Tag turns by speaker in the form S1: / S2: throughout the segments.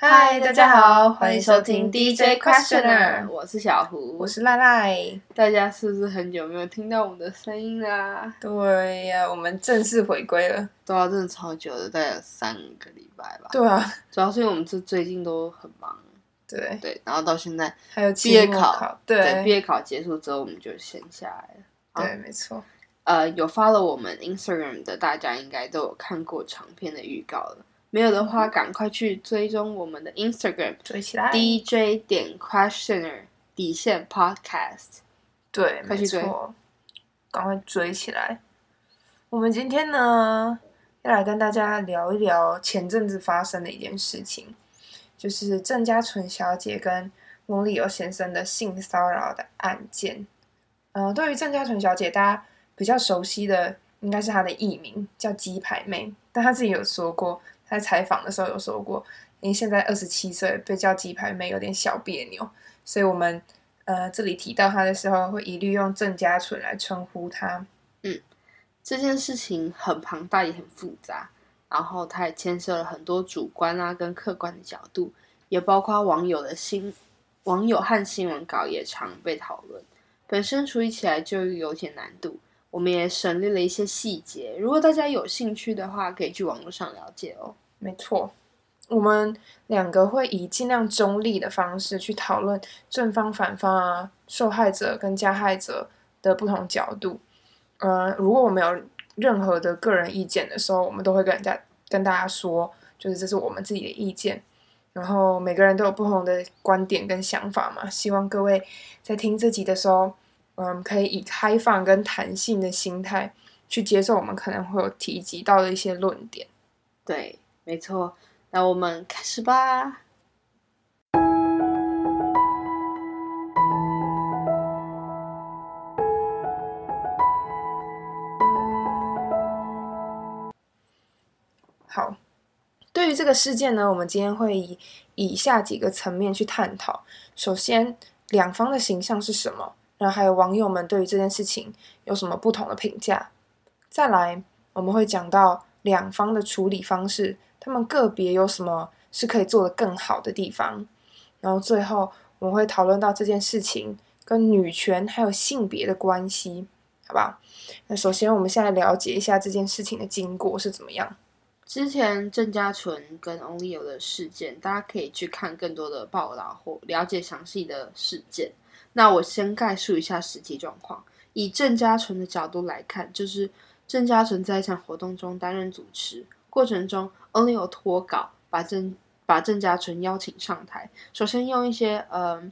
S1: 嗨，大家好，欢迎收听 DJ Questioner，
S2: 我是小胡，
S1: 我是赖赖。
S2: 大家是不是很久没有听到我们的声音啦？
S1: 对呀，我们正式回归了。
S2: 对啊，真的超久的，大概有三个礼拜吧。
S1: 对啊，
S2: 主要是因为我们这最近都很忙。
S1: 对
S2: 对，然后到现在
S1: 还有
S2: 毕业
S1: 考，
S2: 对，毕业考结束之后我们就闲下来
S1: 了。对，没错。
S2: 呃，有发了我们 Instagram 的大家应该都有看过长片的预告了。没有的话，赶快去追踪我们的 Instagram，
S1: 追起来
S2: ，DJ 点 Questioner 底线 Podcast，
S1: 对，没错，赶快追起来。我们今天呢，要来跟大家聊一聊前阵子发生的一件事情，就是郑家纯小姐跟翁立友先生的性骚扰的案件。呃，对于郑家纯小姐，大家比较熟悉的应该是她的艺名叫鸡排妹，但她自己有说过。在采访的时候有说过，因为现在二十七岁，被叫鸡排妹有点小别扭，所以我们呃这里提到他的时候，会一律用郑家纯来称呼他。
S2: 嗯，这件事情很庞大也很复杂，然后它也牵涉了很多主观啊跟客观的角度，也包括网友的新网友和新闻稿也常被讨论，本身处理起来就有点难度。我们也省略了一些细节，如果大家有兴趣的话，可以去网络上了解哦。
S1: 没错，我们两个会以尽量中立的方式去讨论正方、反方啊、受害者跟加害者的不同角度。呃，如果我们有任何的个人意见的时候，我们都会跟人家跟大家说，就是这是我们自己的意见。然后每个人都有不同的观点跟想法嘛，希望各位在听这集的时候。嗯，可以以开放跟弹性的心态去接受我们可能会有提及到的一些论点。
S2: 对，没错。那我们开始吧。
S1: 好，对于这个事件呢，我们今天会以以下几个层面去探讨。首先，两方的形象是什么？然后还有网友们对于这件事情有什么不同的评价？再来，我们会讲到两方的处理方式，他们个别有什么是可以做得更好的地方。然后最后，我们会讨论到这件事情跟女权还有性别的关系，好吧？那首先，我们先来了解一下这件事情的经过是怎么样。
S2: 之前郑家纯跟 Only 有的事件，大家可以去看更多的报道或了解详细的事件。那我先概述一下实际状况。以郑家纯的角度来看，就是郑家纯在一场活动中担任主持过程中，Only 有脱稿，把郑把郑家纯邀请上台。首先用一些嗯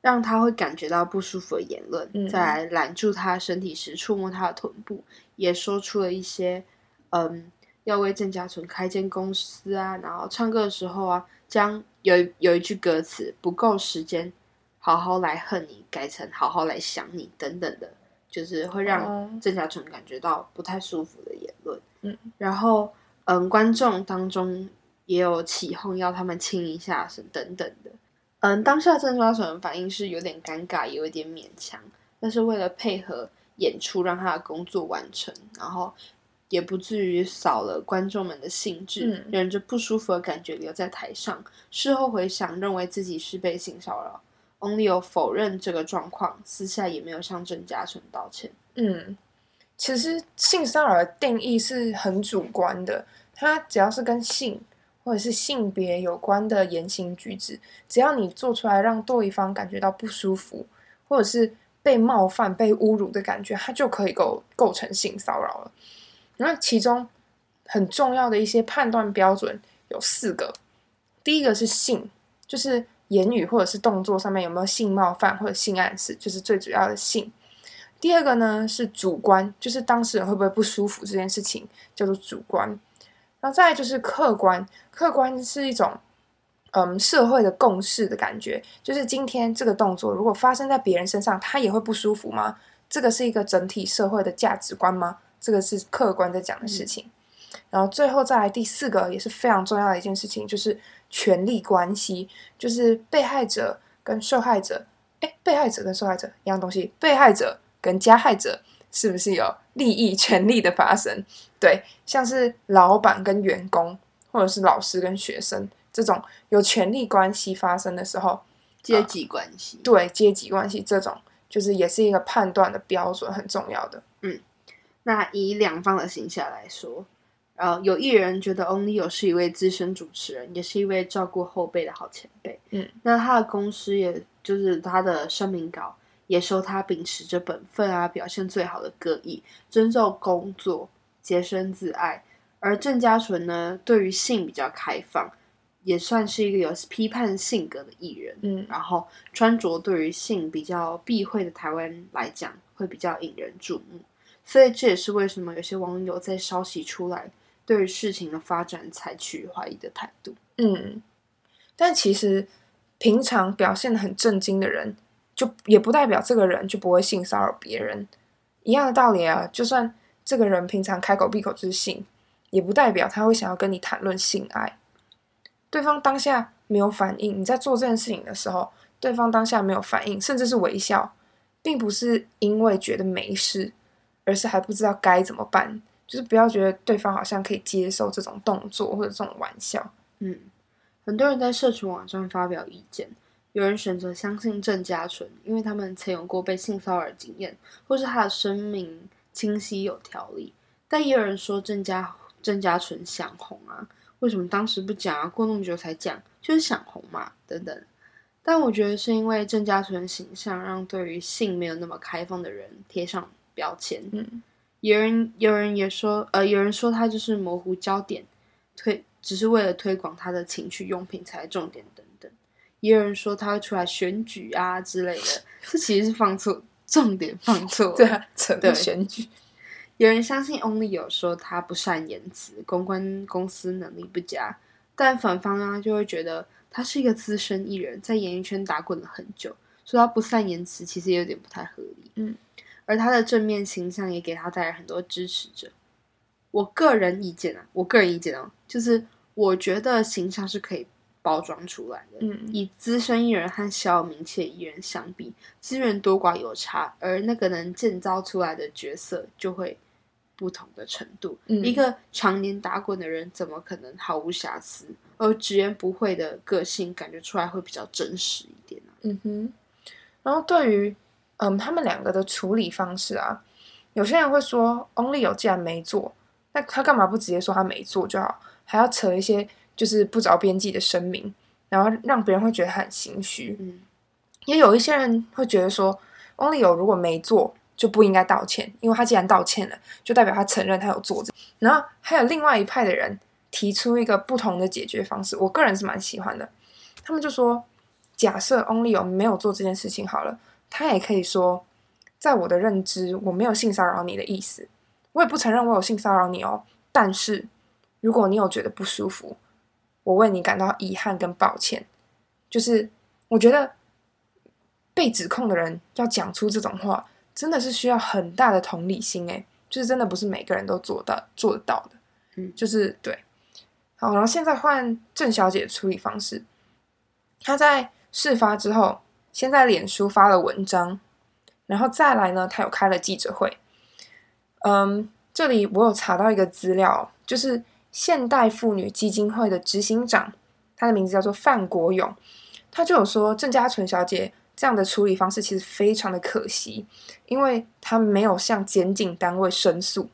S2: 让他会感觉到不舒服的言论，在揽住他身体时触摸他的臀部，也说出了一些嗯要为郑家纯开间公司啊，然后唱歌的时候啊，将有有一句歌词不够时间。好好来恨你，改成好好来想你等等的，就是会让郑家纯感觉到不太舒服的言论。嗯，然后嗯，观众当中也有起哄要他们亲一下是等等的。嗯，当下郑家纯的反应是有点尴尬，有一点勉强，但是为了配合演出，让他的工作完成，然后也不至于扫了观众们的兴致，忍着不舒服的感觉留在台上。事后回想，认为自己是被性骚扰。Only 有否认这个状况，私下也没有向郑嘉纯道歉。
S1: 嗯，其实性骚扰的定义是很主观的，它只要是跟性或者是性别有关的言行举止，只要你做出来让对方感觉到不舒服，或者是被冒犯、被侮辱的感觉，它就可以构构成性骚扰了。那其中很重要的一些判断标准有四个，第一个是性，就是。言语或者是动作上面有没有性冒犯或者性暗示，就是最主要的性。第二个呢是主观，就是当事人会不会不舒服这件事情叫做主观。然后再就是客观，客观是一种嗯社会的共识的感觉，就是今天这个动作如果发生在别人身上，他也会不舒服吗？这个是一个整体社会的价值观吗？这个是客观在讲的事情。然后最后再来第四个也是非常重要的一件事情，就是权力关系，就是被害者跟受害者，哎，被害者跟受害者一样东西，被害者跟加害者是不是有利益权利的发生？对，像是老板跟员工，或者是老师跟学生，这种有权利关系发生的时候，
S2: 阶级关系。
S1: 对阶级关系这种，就是也是一个判断的标准，很重要的。
S2: 嗯那以两方的形象来说，呃，有艺人觉得 Only 有是一位资深主持人，也是一位照顾后辈的好前辈。
S1: 嗯，
S2: 那他的公司也就是他的声明稿也说他秉持着本分啊，表现最好的歌艺，尊重工作，洁身自爱。而郑家纯呢，对于性比较开放，也算是一个有批判性格的艺人。
S1: 嗯
S2: 然后穿着对于性比较避讳的台湾来讲，会比较引人注目。所以这也是为什么有些网友在消息出来，对于事情的发展采取怀疑的态度。
S1: 嗯，但其实平常表现的很震惊的人，就也不代表这个人就不会性骚扰别人。一样的道理啊，就算这个人平常开口闭口就是性，也不代表他会想要跟你谈论性爱。对方当下没有反应，你在做这件事情的时候，对方当下没有反应，甚至是微笑，并不是因为觉得没事，而是还不知道该怎么办。就是不要觉得对方好像可以接受这种动作或者这种玩笑。
S2: 嗯，很多人在社群网站发表意见，有人选择相信郑家纯，因为他们曾有过被性骚扰的经验，或是他的声明清晰有条理。但也有人说郑家郑家纯想红啊，为什么当时不讲啊？过那么久才讲，就是想红嘛，等等。但我觉得是因为郑家纯的形象让对于性没有那么开放的人贴上标签。
S1: 嗯
S2: 有人有人也说，呃，有人说他就是模糊焦点，推只是为了推广他的情趣用品才重点等等。也有人说他会出来选举啊之类的，这其实是放错重点，放错了。
S1: 对啊，扯
S2: 对
S1: 到选举。
S2: 有人相信 Only 有说他不善言辞，公关公司能力不佳，但反方啊就会觉得他是一个资深艺人，在演艺圈打滚了很久，说他不善言辞，其实也有点不太合理。
S1: 嗯，
S2: 而他的正面形象也给他带来很多支持者。我个人意见啊，我个人意见哦，就是我觉得形象是可以包装出来的。
S1: 嗯
S2: 以资深艺人和小有名气的艺人相比，资源多寡有差，而那个能建造出来的角色就会不同的程度。
S1: 嗯
S2: 一个常年打滚的人，怎么可能毫无瑕疵？而直言不讳的个性，感觉出来会比较真实一点啊。
S1: 嗯哼，然后对于嗯他们两个的处理方式啊，有些人会说，Only 有既然没做，那他干嘛不直接说他没做就好，还要扯一些就是不着边际的声明，然后让别人会觉得很心虚。
S2: 嗯
S1: 也有一些人会觉得说，Only 有如果没做就不应该道歉，因为他既然道歉了，就代表他承认他有做。然后还有另外一派的人提出一个不同的解决方式，我个人是蛮喜欢的。他们就说，假设 Only 有没有做这件事情好了，他也可以说，在我的认知，我没有性骚扰你的意思，我也不承认我有性骚扰你哦。但是如果你有觉得不舒服，我为你感到遗憾跟抱歉。就是我觉得被指控的人要讲出这种话，真的是需要很大的同理心诶，就是真的不是每个人都做到做得到的。
S2: 嗯
S1: 就是对。好，然后现在换郑小姐的处理方式，她在事发之后，先在脸书发了文章，然后再来呢，她有开了记者会。嗯，这里我有查到一个资料，就是现代妇女基金会的执行长，他的名字叫做范国勇，他就有说郑家纯小姐这样的处理方式其实非常的可惜，因为她没有向检警单位申诉，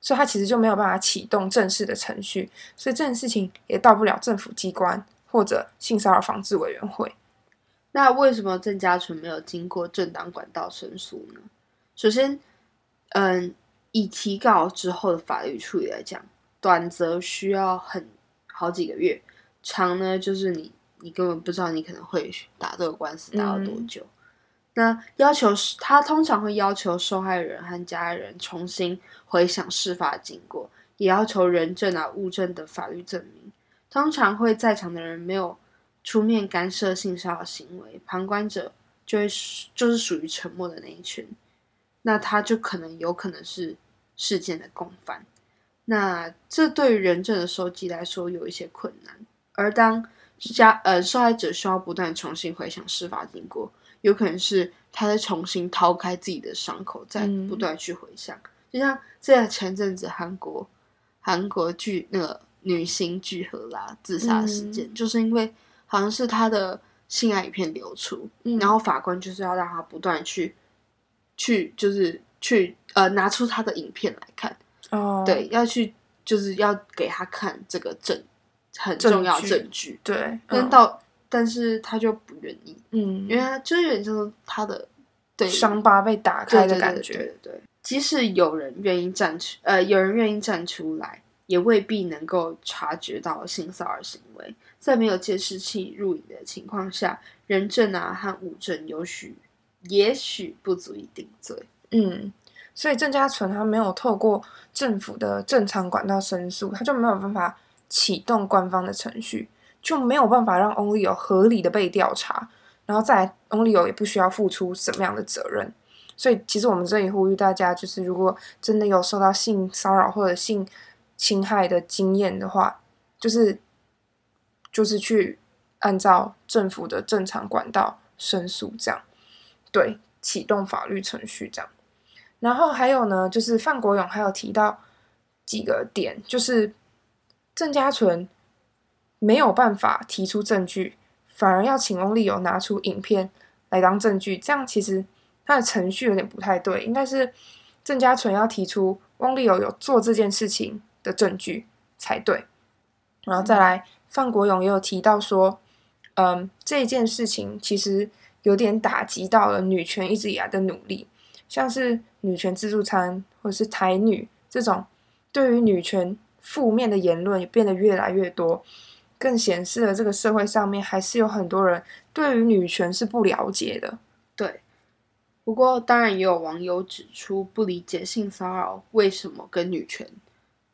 S1: 所以她其实就没有办法启动正式的程序，所以这件事情也到不了政府机关或者性骚扰防治委员会。
S2: 那为什么郑家纯没有经过正当管道申诉呢？首先，嗯，以提告之后的法律处理来讲，短则需要很好几个月，长呢就是你你根本不知道你可能会打这个官司打到多久。那要求是他通常会要求受害人和家人重新回想事发经过，也要求人证啊、物证的法律证明。通常会在场的人没有出面干涉性骚扰行为，旁观者就会就是属于沉默的那一群，那他就可能有可能是事件的共犯。那这对于人证的收集来说有一些困难，而当加呃受害者需要不断重新回想事发经过，有可能是他在重新掏开自己的伤口，再
S1: 嗯。
S2: 不断去回想。就像在前阵子韩国韩国剧那个女星聚合啦自杀事件，就是因为好像是他的性爱影片流出，
S1: 嗯。
S2: 然后法官就是要让他不断去去就是去呃拿出他的影片来看，
S1: 哦，
S2: 对，要去就是要给他看这个证很重要
S1: 据
S2: 证据，
S1: 对，嗯。
S2: 但到、但是他就不愿意，
S1: 嗯，
S2: 因为他就是有点像他的对。
S1: 伤疤被打开的感
S2: 对
S1: 觉，
S2: 对对。对，即使有人愿意站出，呃，有人愿意站出来，也未必能够察觉到性骚扰行为。在没有监视器入影的情况下，人证啊和物证有许也许不足以定罪。
S1: 嗯，所以郑家纯他没有透过政府的正常管道申诉，他就没有办法启动官方的程序，就没有办法让 Only 有合理的被调查，然后再来 Only 有也不需要付出什么样的责任。所以其实我们这里呼吁大家，就是如果真的有受到性骚扰或者性侵害的经验的话，就是就是去按照政府的正常管道申诉，这样对启动法律程序这样。然后还有呢，就是范国勇还有提到几个点，就是郑家纯没有办法提出证据，反而要请翁立友拿出影片来当证据，这样其实他的程序有点不太对，应该是郑家纯要提出翁立友有做这件事情的证据才对。然后再来，范国勇也有提到说，嗯，这件事情其实有点打击到了女权一直以来的努力。像是女权自助餐或者是台女这种对于女权负面的言论也变得越来越多，更显示了这个社会上面还是有很多人对于女权是不了解的。
S2: 对，不过当然也有网友指出，不理解性骚扰为什么跟女权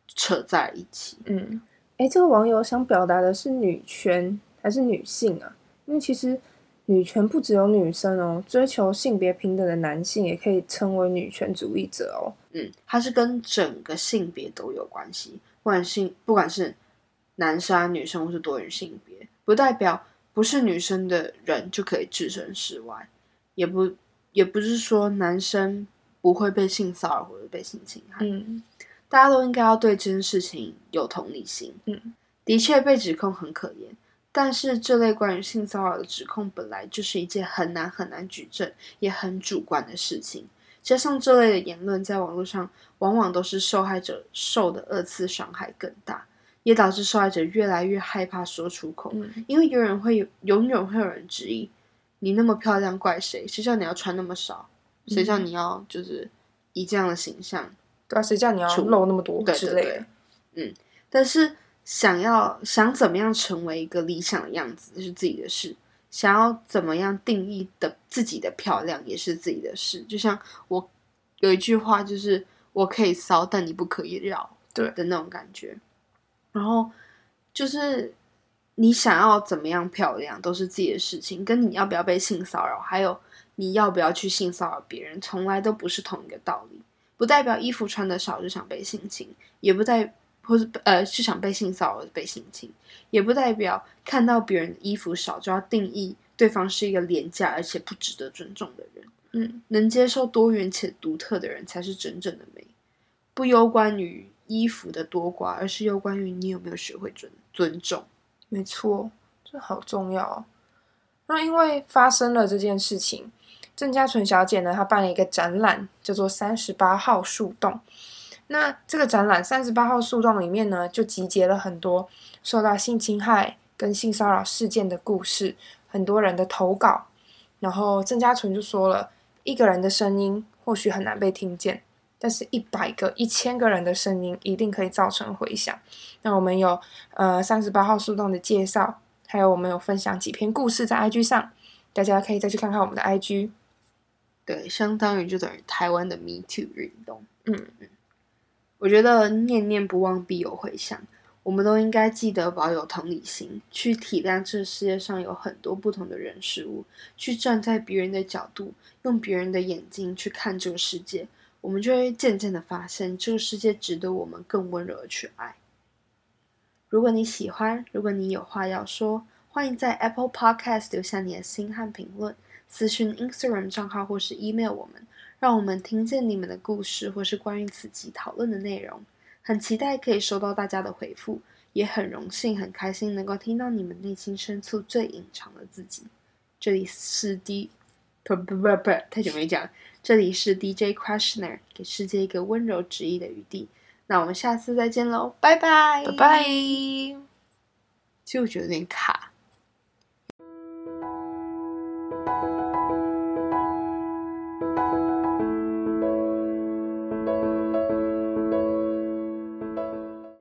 S2: 扯在一起。
S1: 嗯，诶，这个网友想表达的是女权还是女性啊？因为其实女权不只有女生哦，追求性别平等的男性也可以称为女权主义者哦。
S2: 嗯，它是跟整个性别都有关系，不管性不管是男生、啊、女生或是多元性别，不代表不是女生的人就可以置身事外，也不也不是说男生不会被性骚扰或者被性侵害，
S1: 嗯
S2: 大家都应该要对这件事情有同理心。
S1: 嗯，
S2: 的确被指控很可怜，但是这类关于性骚扰的指控本来就是一件很难很难举证，也很主观的事情。加上这类的言论在网络上，往往都是受害者受的二次伤害更大，也导致受害者越来越害怕说出口，
S1: 嗯
S2: 因为有人会有，永远会有人质疑你那么漂亮，怪谁？谁叫你要穿那么少？谁叫你要就是以这样的形象？
S1: 对啊，谁叫你要
S2: 出
S1: 露那么多之类的？
S2: 对但是想要想怎么样成为一个理想的样子是自己的事，想要怎么样定义的自己的漂亮也是自己的事。就像我有一句话，就是我可以骚，但你不可以绕，
S1: 对
S2: 的那种感觉。然后就是你想要怎么样漂亮都是自己的事情，跟你要不要被性骚扰，还有你要不要去性骚扰别人，从来都不是同一个道理。不代表衣服穿的少就想被性侵，也不代或是呃是想被性骚扰被性侵，也不代表看到别人的衣服少就要定义对方是一个廉价而且不值得尊重的人。
S1: 嗯
S2: 能接受多元且独特的人才是真正的美，不攸关于衣服的多寡，而是攸关于你有没有学会尊尊重。
S1: 没错，这好重要哦。那因为发生了这件事情，郑家纯小姐呢，她办了一个展览，叫做“三十八号树洞”。那这个展览“三十八号树洞”里面呢，就集结了很多受到性侵害跟性骚扰事件的故事，很多人的投稿。然后郑家纯就说了，一个人的声音或许很难被听见，但是一百个、一千个人的声音一定可以造成回响。那我们有呃三十八号树洞的介绍，还有我们有分享几篇故事在 IG 上，大家可以再去看看我们的 IG。
S2: 对，相当于就等于台湾的 Me Too 运动。
S1: 嗯
S2: 我觉得念念不忘必有回响，我们都应该记得保有同理心，去体谅这世界上有很多不同的人事物，去站在别人的角度，用别人的眼睛去看这个世界，我们就会渐渐的发现，这个世界值得我们更温柔的去爱。如果你喜欢，如果你有话要说，欢迎在 Apple Podcast 留下你的心和评论，私讯 Instagram 账号或是 email 我们。让我们听见你们的故事，或是关于此集讨论的内容。很期待可以收到大家的回复，也很荣幸、很开心能够听到你们内心深处最隐藏的自己。这里是 D，不不不不，太久没讲。这里是 DJ Questioner，给世界一个温柔旨意的余地。那我们下次再见喽，拜拜，
S1: 拜拜。
S2: 其实我觉得有点卡。